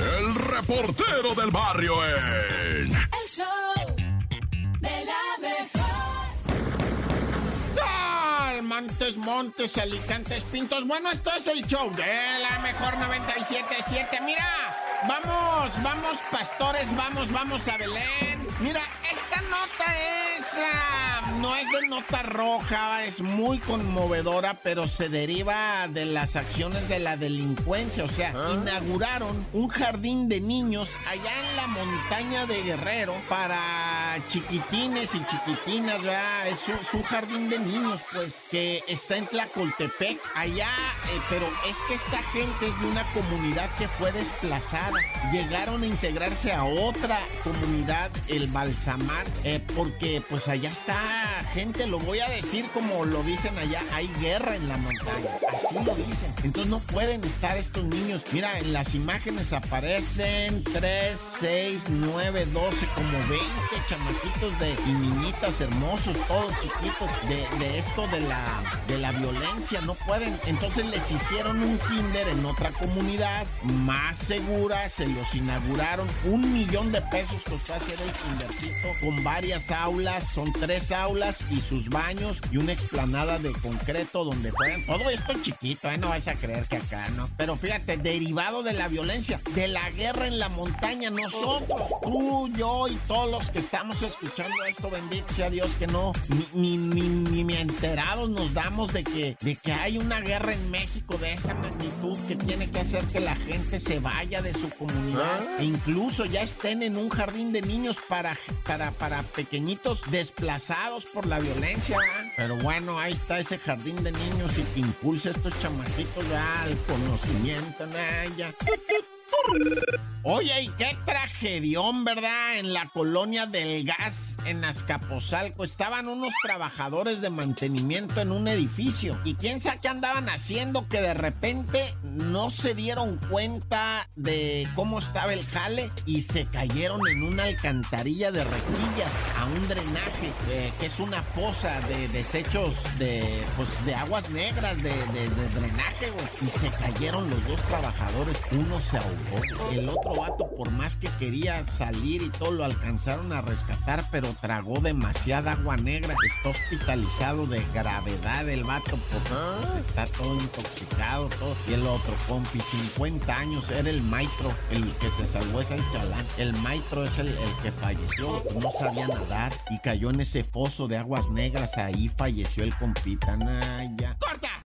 el reportero del barrio en... El show de la mejor. Montes, Montes, Alicantes, Pintos. Bueno, esto es el show de la mejor 97.7. Mira, vamos, vamos, pastores, vamos, vamos a Belén. Mira, esta nota es, ah, no es de nota roja, es muy conmovedora, pero se deriva de las acciones de la delincuencia. O sea, inauguraron un jardín de niños allá en la montaña de Guerrero para chiquitines y chiquitinas, ¿verdad? Es un, es un jardín de niños, pues, que está en Tlacoltepec, allá, eh, pero es que esta gente es de una comunidad que fue desplazada. Llegaron a integrarse a otra comunidad, el Balsamar, eh, porque pues allá está gente, lo voy a decir como lo dicen allá, hay guerra en la montaña, así lo dicen. Entonces no pueden estar estos niños. Mira, en las imágenes aparecen 3, 6, 9, 12, como 20 chamaquitos de, y niñitas hermosos, todos chiquitos, de, de esto de la, de la violencia, no pueden. Entonces les hicieron un kinder en otra comunidad más segura, se los inauguraron, un millón de pesos costó hacer el kindercito con varias aulas, son tres aulas y sus baños y una explanada de concreto donde juegan. Todo esto chiquito, ¿eh? no vas a creer que acá, ¿no? Pero fíjate, derivado de la violencia, de la guerra en la montaña, nosotros, tú, yo y todos los que estamos escuchando esto, bendito sea Dios, que no, ni, ni, ni, ni enterados nos damos de que, de que hay una guerra en México de esa magnitud que tiene que hacer que la gente se vaya de su comunidad e incluso ya estén en un jardín de niños para, para, para pequeñitos desplazados por la violencia. ¿verdad? Pero bueno, ahí está ese jardín de niños y que impulsa estos chamaquitos ¿verdad? al conocimiento. ¿verdad? Ya. Oye, y qué tragedión, ¿verdad? En la colonia del gas, en Azcapotzalco, estaban unos trabajadores de mantenimiento en un edificio. ¿Y quién sabe qué andaban haciendo? Que de repente no se dieron cuenta de cómo estaba el jale y se cayeron en una alcantarilla de requillas a un drenaje, eh, que es una fosa de desechos de, pues, de aguas negras, de drenaje, güey. Y se cayeron los dos trabajadores. Uno se ahogó. El otro vato, por más que quería salir y todo, lo alcanzaron a rescatar, pero tragó demasiada agua negra. Está hospitalizado de gravedad el vato, porque pues, está todo intoxicado. Y el otro compi, 50 años, era el maestro, el que se salvó es el chalán. El maestro es el, que falleció, no sabía nadar y cayó en ese pozo de aguas negras. Ahí falleció el compita. ¡Corta!